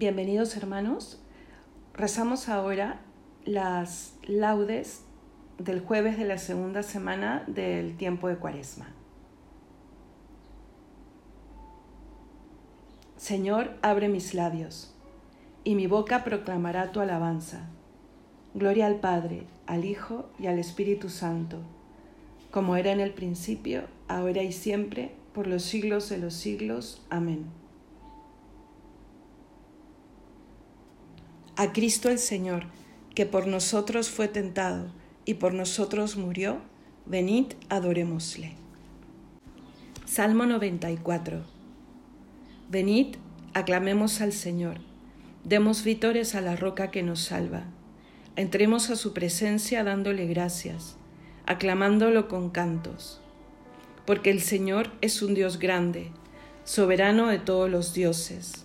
Bienvenidos hermanos. Rezamos ahora las laudes del jueves de la segunda semana del tiempo de Cuaresma. Señor, abre mis labios, y mi boca proclamará tu alabanza. Gloria al Padre, al Hijo y al Espíritu Santo, como era en el principio, ahora y siempre, por los siglos de los siglos. Amén. A Cristo el Señor, que por nosotros fue tentado y por nosotros murió, venid, adorémosle. Salmo 94. Venid, aclamemos al Señor, demos vítores a la roca que nos salva. Entremos a su presencia dándole gracias, aclamándolo con cantos. Porque el Señor es un Dios grande, soberano de todos los dioses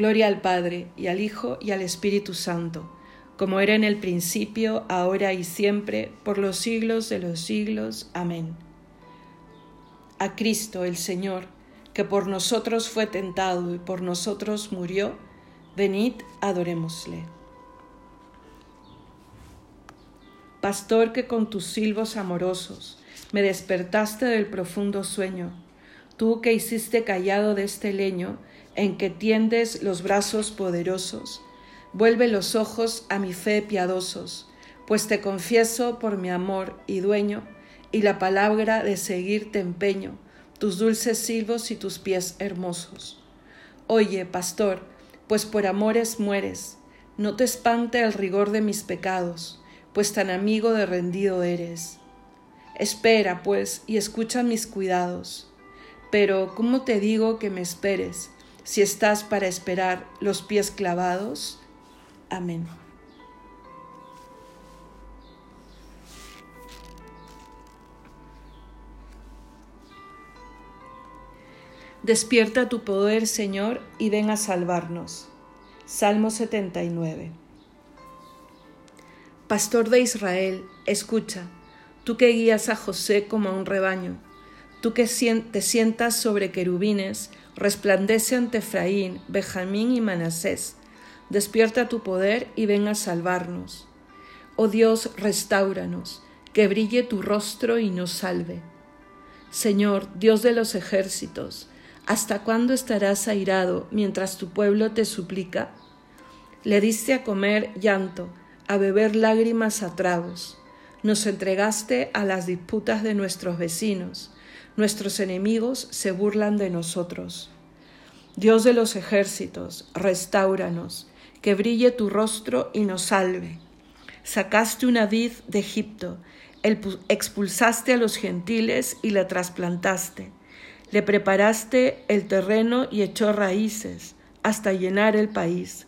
Gloria al Padre, y al Hijo, y al Espíritu Santo, como era en el principio, ahora y siempre, por los siglos de los siglos. Amén. A Cristo el Señor, que por nosotros fue tentado y por nosotros murió, venid, adorémosle. Pastor que con tus silbos amorosos me despertaste del profundo sueño, tú que hiciste callado de este leño, en que tiendes los brazos poderosos. Vuelve los ojos a mi fe piadosos, pues te confieso por mi amor y dueño, y la palabra de seguir te empeño, tus dulces silbos y tus pies hermosos. Oye, pastor, pues por amores mueres, no te espante el rigor de mis pecados, pues tan amigo de rendido eres. Espera, pues, y escucha mis cuidados. Pero, ¿cómo te digo que me esperes? Si estás para esperar los pies clavados. Amén. Despierta tu poder, Señor, y ven a salvarnos. Salmo 79. Pastor de Israel, escucha, tú que guías a José como a un rebaño, tú que te sientas sobre querubines, resplandece ante Efraín, Benjamín y Manasés. Despierta tu poder y ven a salvarnos. Oh Dios, restauranos, que brille tu rostro y nos salve. Señor, Dios de los ejércitos, ¿hasta cuándo estarás airado mientras tu pueblo te suplica? Le diste a comer llanto, a beber lágrimas a tragos. Nos entregaste a las disputas de nuestros vecinos nuestros enemigos se burlan de nosotros. Dios de los ejércitos, restauranos, que brille tu rostro y nos salve. Sacaste una vid de Egipto, expulsaste a los gentiles y la trasplantaste. Le preparaste el terreno y echó raíces hasta llenar el país.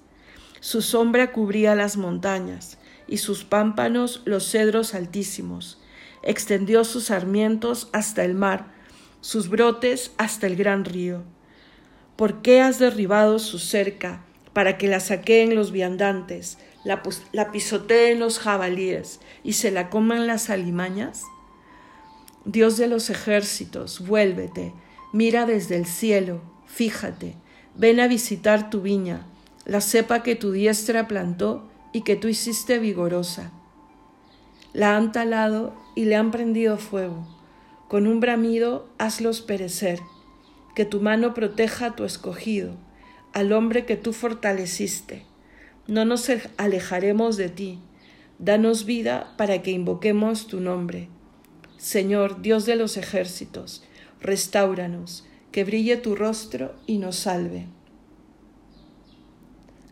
Su sombra cubría las montañas y sus pámpanos los cedros altísimos. Extendió sus sarmientos hasta el mar sus brotes hasta el gran río. ¿Por qué has derribado su cerca para que la saqueen los viandantes, la, pisoteen los jabalíes y se la coman las alimañas? Dios de los ejércitos, vuélvete, mira desde el cielo, fíjate, ven a visitar tu viña, la cepa que tu diestra plantó y que tú hiciste vigorosa. La han talado y le han prendido fuego con un bramido hazlos perecer, que tu mano proteja a tu escogido, al hombre que tú fortaleciste. No nos alejaremos de ti, Danos vida para que invoquemos tu nombre. Señor, Dios de los ejércitos, restauranos, que brille tu rostro y nos salve.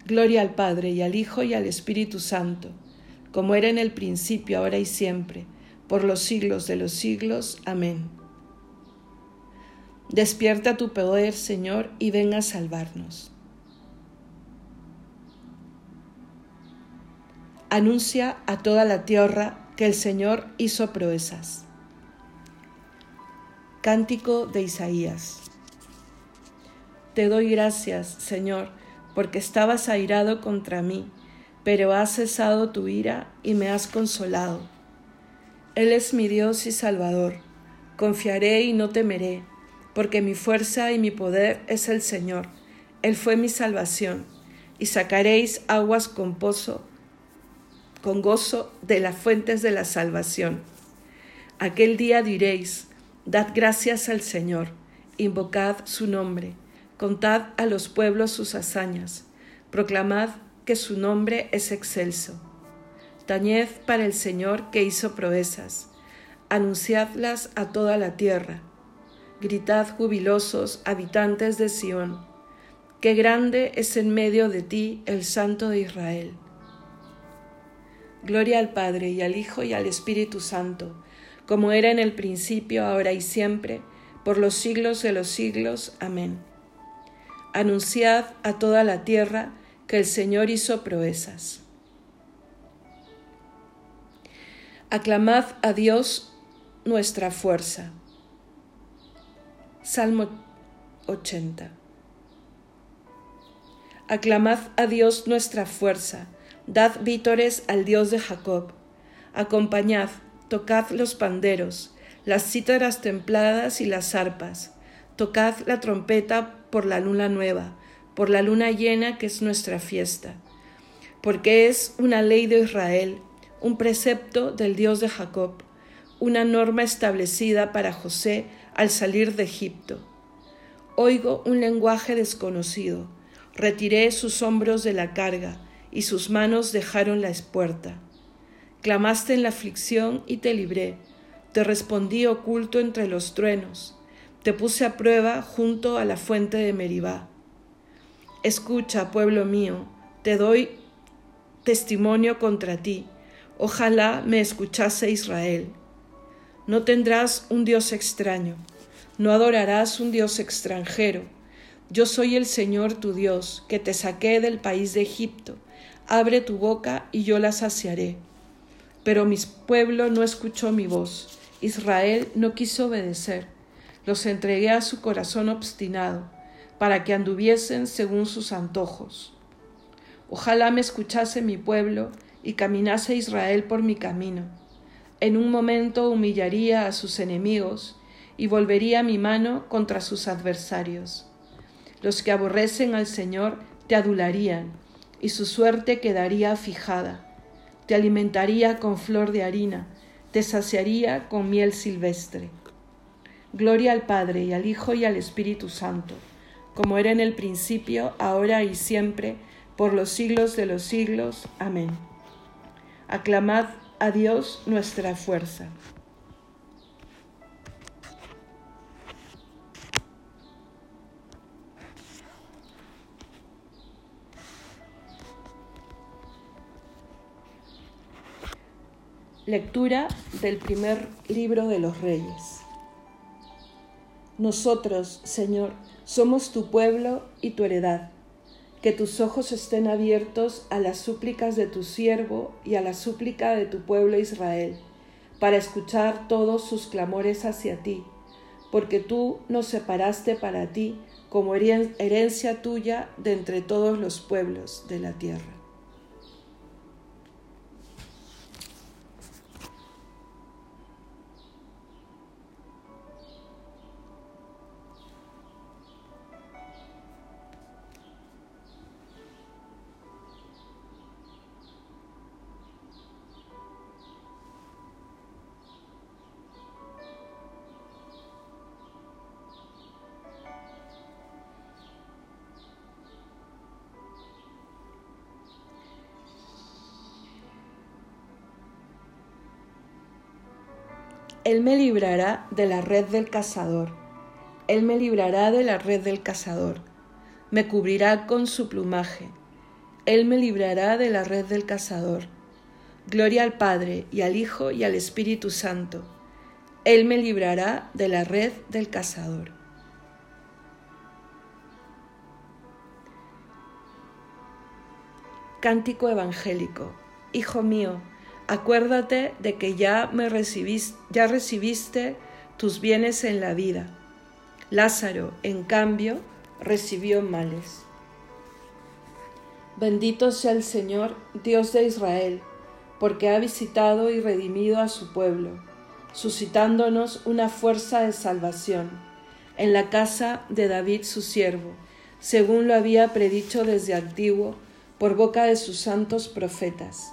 Gloria al Padre y al Hijo y al Espíritu Santo, como era en el principio, ahora y siempre, por los siglos de los siglos. Amén. Despierta tu poder, Señor, y ven a salvarnos. Anuncia a toda la tierra que el Señor hizo proezas. Cántico de Isaías. Te doy gracias, Señor, porque estabas airado contra mí, pero has cesado tu ira y me has consolado. Él es mi Dios y Salvador. Confiaré y no temeré, porque mi fuerza y mi poder es el Señor. Él fue mi salvación, y sacaréis aguas con pozo, con gozo de las fuentes de la salvación. Aquel día diréis, Dad gracias al Señor, invocad su nombre Contad a los pueblos sus hazañas, proclamad que su nombre es excelso. Tañed para el Señor que hizo proezas, anunciadlas a toda la tierra. Gritad jubilosos, habitantes de Sión, qué grande es en medio de ti el Santo de Israel. Gloria al Padre y al Hijo y al Espíritu Santo, como era en el principio, ahora y siempre, por los siglos de los siglos. Amén. Anunciad a toda la tierra que el Señor hizo proezas. Aclamad a Dios nuestra fuerza. Salmo 80. Aclamad a Dios nuestra fuerza, dad vítores al Dios de Jacob. Acompañad, tocad los panderos, las cítaras templadas y las arpas. Tocad la trompeta por la luna nueva, por la luna llena que es nuestra fiesta, porque es una ley de Israel, un precepto del Dios de Jacob, una norma establecida para José al salir de Egipto. Oigo un lenguaje desconocido, retiré sus hombros de la carga, y sus manos dejaron la espuerta. Clamaste en la aflicción y te libré, te respondí oculto entre los truenos te puse a prueba junto a la fuente de Meribá. Escucha, pueblo mío, te doy testimonio contra ti. Ojalá me escuchase Israel. No tendrás un Dios extraño, no adorarás un Dios extranjero. Yo soy el Señor tu Dios, que te saqué del país de Egipto. Abre tu boca y yo la saciaré. Pero mi pueblo no escuchó mi voz, Israel no quiso obedecer los entregué a su corazón obstinado, para que anduviesen según sus antojos. Ojalá me escuchase mi pueblo y caminase Israel por mi camino. En un momento humillaría a sus enemigos y volvería mi mano contra sus adversarios. Los que aborrecen al Señor te adularían, y su suerte quedaría fijada. Te alimentaría con flor de harina, te saciaría con miel silvestre. Gloria al Padre y al Hijo y al Espíritu Santo, como era en el principio, ahora y siempre, por los siglos de los siglos. Amén. Aclamad a Dios nuestra fuerza. Lectura del primer libro de los Reyes. Nosotros, Señor, somos tu pueblo y tu heredad. Que tus ojos estén abiertos a las súplicas de tu siervo y a la súplica de tu pueblo Israel, para escuchar todos sus clamores hacia ti, porque tú nos separaste para ti como herencia tuya de entre todos los pueblos de la tierra. Él me librará de la red del cazador. Él me librará de la red del cazador. Me cubrirá con su plumaje. Él me librará de la red del cazador. Gloria al Padre y al Hijo y al Espíritu Santo. Él me librará de la red del cazador. Cántico Evangélico. Hijo mío, acuérdate de que ya me recibiste, ya recibiste tus bienes en la vida. Lázaro, en cambio, recibió males. Bendito sea el Señor, Dios de Israel, porque ha visitado y redimido a su pueblo, suscitándonos una fuerza de salvación en la casa de David su siervo, según lo había predicho desde antiguo por boca de sus santos profetas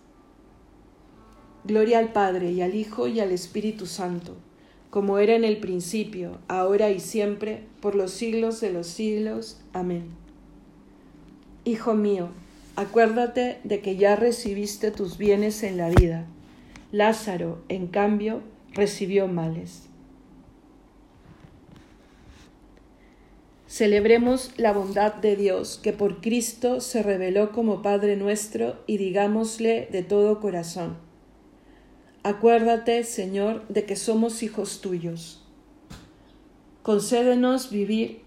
Gloria al Padre y al Hijo y al Espíritu Santo, como era en el principio, ahora y siempre, por los siglos de los siglos. Amén. Hijo mío, acuérdate de que ya recibiste tus bienes en la vida. Lázaro, en cambio, recibió males. Celebremos la bondad de Dios, que por Cristo se reveló como Padre nuestro, y digámosle de todo corazón. Acuérdate, Señor, de que somos hijos tuyos. Concédenos vivir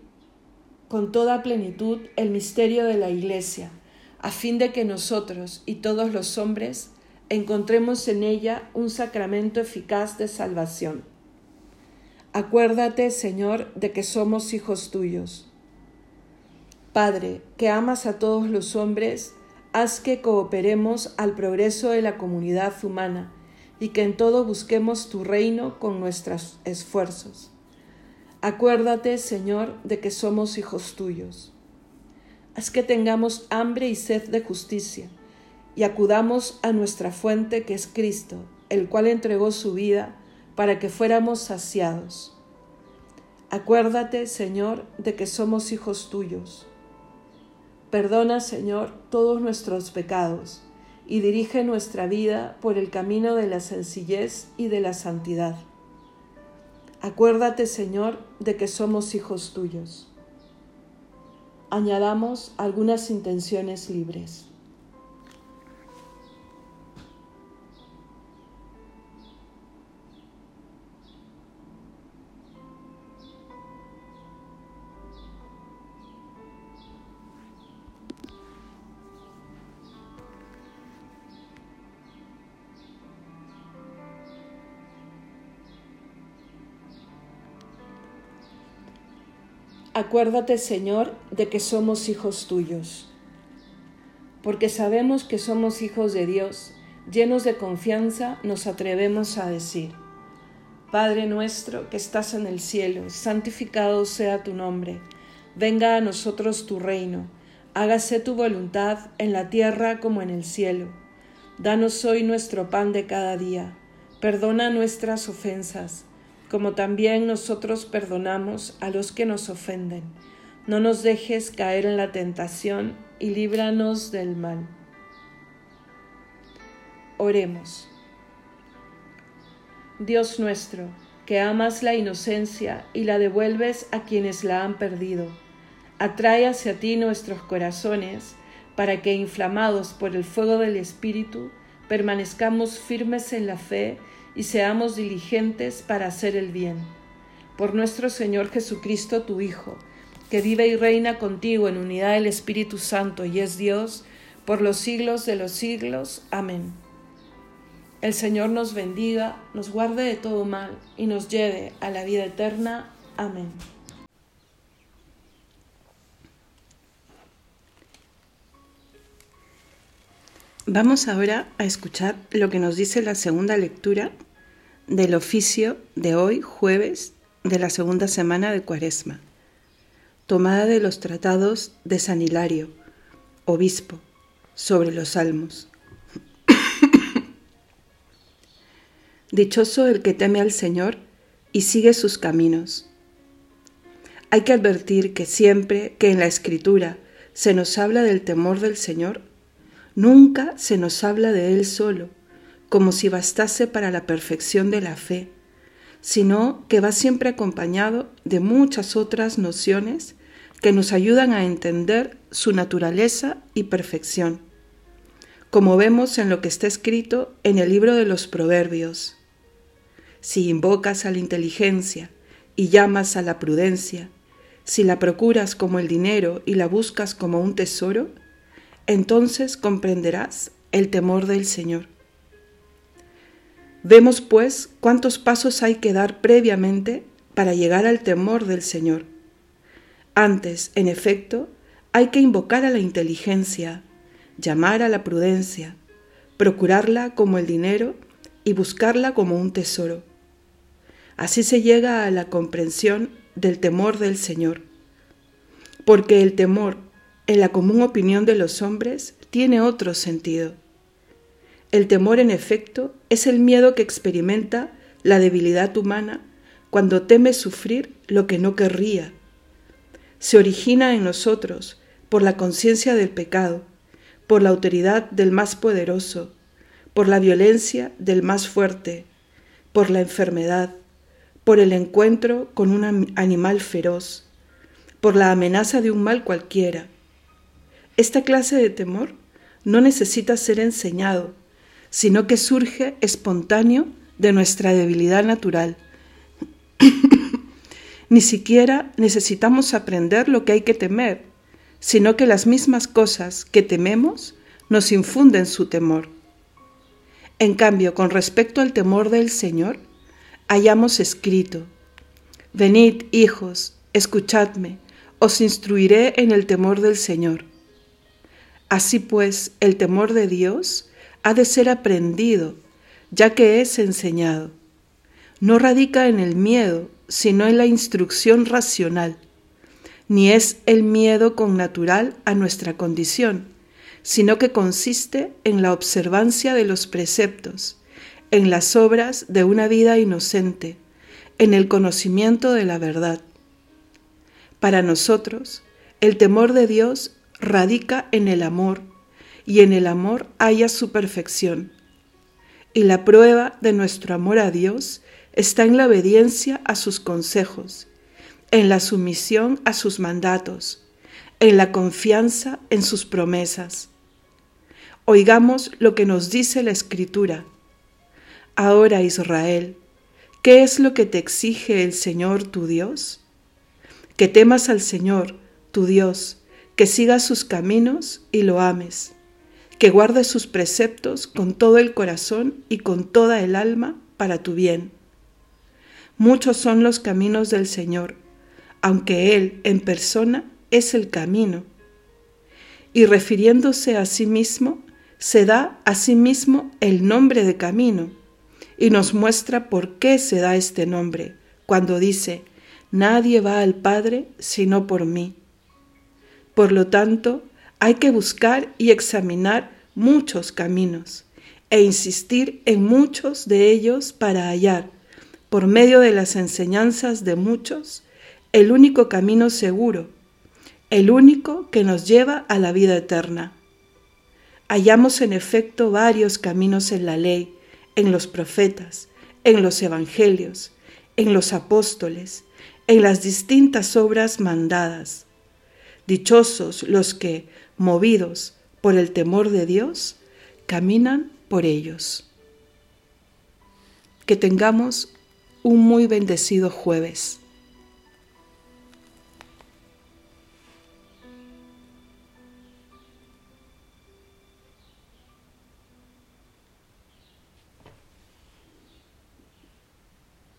con toda plenitud el misterio de la Iglesia, a fin de que nosotros y todos los hombres encontremos en ella un sacramento eficaz de salvación. Acuérdate, Señor, de que somos hijos tuyos. Padre, que amas a todos los hombres, haz que cooperemos al progreso de la comunidad humana y que en todo busquemos tu reino con nuestros esfuerzos. Acuérdate, Señor, de que somos hijos tuyos. Haz que tengamos hambre y sed de justicia y acudamos a nuestra fuente que es Cristo, el cual entregó su vida para que fuéramos saciados. Acuérdate, Señor, de que somos hijos tuyos. Perdona, Señor, todos nuestros pecados y dirige nuestra vida por el camino de la sencillez y de la santidad. Acuérdate, Señor, de que somos hijos tuyos. Añadamos algunas intenciones libres. Acuérdate, Señor, de que somos hijos tuyos. Porque sabemos que somos hijos de Dios, llenos de confianza, nos atrevemos a decir, Padre nuestro que estás en el cielo, santificado sea tu nombre, venga a nosotros tu reino, hágase tu voluntad en la tierra como en el cielo. Danos hoy nuestro pan de cada día, perdona nuestras ofensas como también nosotros perdonamos a los que nos ofenden. No nos dejes caer en la tentación y líbranos del mal. Oremos. Dios nuestro, que amas la inocencia y la devuelves a quienes la han perdido, atrae hacia ti nuestros corazones para que, inflamados por el fuego del Espíritu, permanezcamos firmes en la fe y seamos diligentes para hacer el bien. por nuestro Señor Jesucristo, tu Hijo, que vive y reina contigo en unidad del Espíritu Santo y es Dios, por los siglos de los siglos. Amén. El Señor nos bendiga, nos guarde de todo mal y nos lleve a la vida eterna. Amén. Vamos ahora a escuchar lo que nos dice la segunda lectura del oficio de hoy, jueves, de la segunda semana de Cuaresma, tomada de los tratados de San Hilario, obispo, sobre los salmos. Dichoso el que teme al Señor y sigue sus caminos. Hay que advertir que siempre que en la Escritura se nos habla del temor del Señor, nunca se nos habla de Él solo, como si bastase para la perfección de la fe, sino que va siempre acompañado de muchas otras nociones que nos ayudan a entender su naturaleza y perfección, como vemos en lo que está escrito en el libro de los Proverbios. Si invocas a la inteligencia y llamas a la prudencia, si la procuras como el dinero y la buscas como un tesoro, entonces comprenderás el temor del Señor. Vemos pues cuántos pasos hay que dar previamente para llegar al temor del Señor. Antes, en efecto, hay que invocar a la inteligencia, llamar a la prudencia, procurarla como el dinero y buscarla como un tesoro. Así se llega a la comprensión del temor del Señor. Porque el temor, en la común opinión de los hombres, tiene otro sentido. El temor, en efecto, es el miedo que experimenta la debilidad humana cuando teme sufrir lo que no querría. Se origina en nosotros por la conciencia del pecado, por la autoridad del más poderoso, por la violencia del más fuerte, por la enfermedad, por el encuentro con un animal feroz, por la amenaza de un mal cualquiera. Esta clase de temor no necesita ser enseñado, sino que surge espontáneo de nuestra debilidad natural. Ni siquiera necesitamos aprender lo que hay que temer, sino que las mismas cosas que tememos nos infunden su temor. En cambio, con respecto al temor del Señor, hayamos escrito, Venid, hijos, escuchadme, os instruiré en el temor del Señor. Así pues, el temor de Dios ha de ser aprendido, ya que es enseñado. No radica en el miedo, sino en la instrucción racional, ni es el miedo con natural a nuestra condición, sino que consiste en la observancia de los preceptos, en las obras de una vida inocente, en el conocimiento de la verdad. Para nosotros, el temor de Dios radica en el amor, y en el amor haya su perfección. Y la prueba de nuestro amor a Dios está en la obediencia a sus consejos, en la sumisión a sus mandatos, en la confianza en sus promesas. Oigamos lo que nos dice la Escritura. Ahora Israel, ¿qué es lo que te exige el Señor tu Dios? Que temas al Señor tu Dios, que sigas sus caminos y lo ames que guardes sus preceptos con todo el corazón y con toda el alma para tu bien. Muchos son los caminos del Señor, aunque Él en persona es el camino. Y refiriéndose a sí mismo, se da a sí mismo el nombre de camino y nos muestra por qué se da este nombre cuando dice, nadie va al Padre sino por mí. Por lo tanto, hay que buscar y examinar muchos caminos e insistir en muchos de ellos para hallar, por medio de las enseñanzas de muchos, el único camino seguro, el único que nos lleva a la vida eterna. Hallamos en efecto varios caminos en la ley, en los profetas, en los evangelios, en los apóstoles, en las distintas obras mandadas. Dichosos los que, movidos por el temor de Dios, caminan por ellos. Que tengamos un muy bendecido jueves.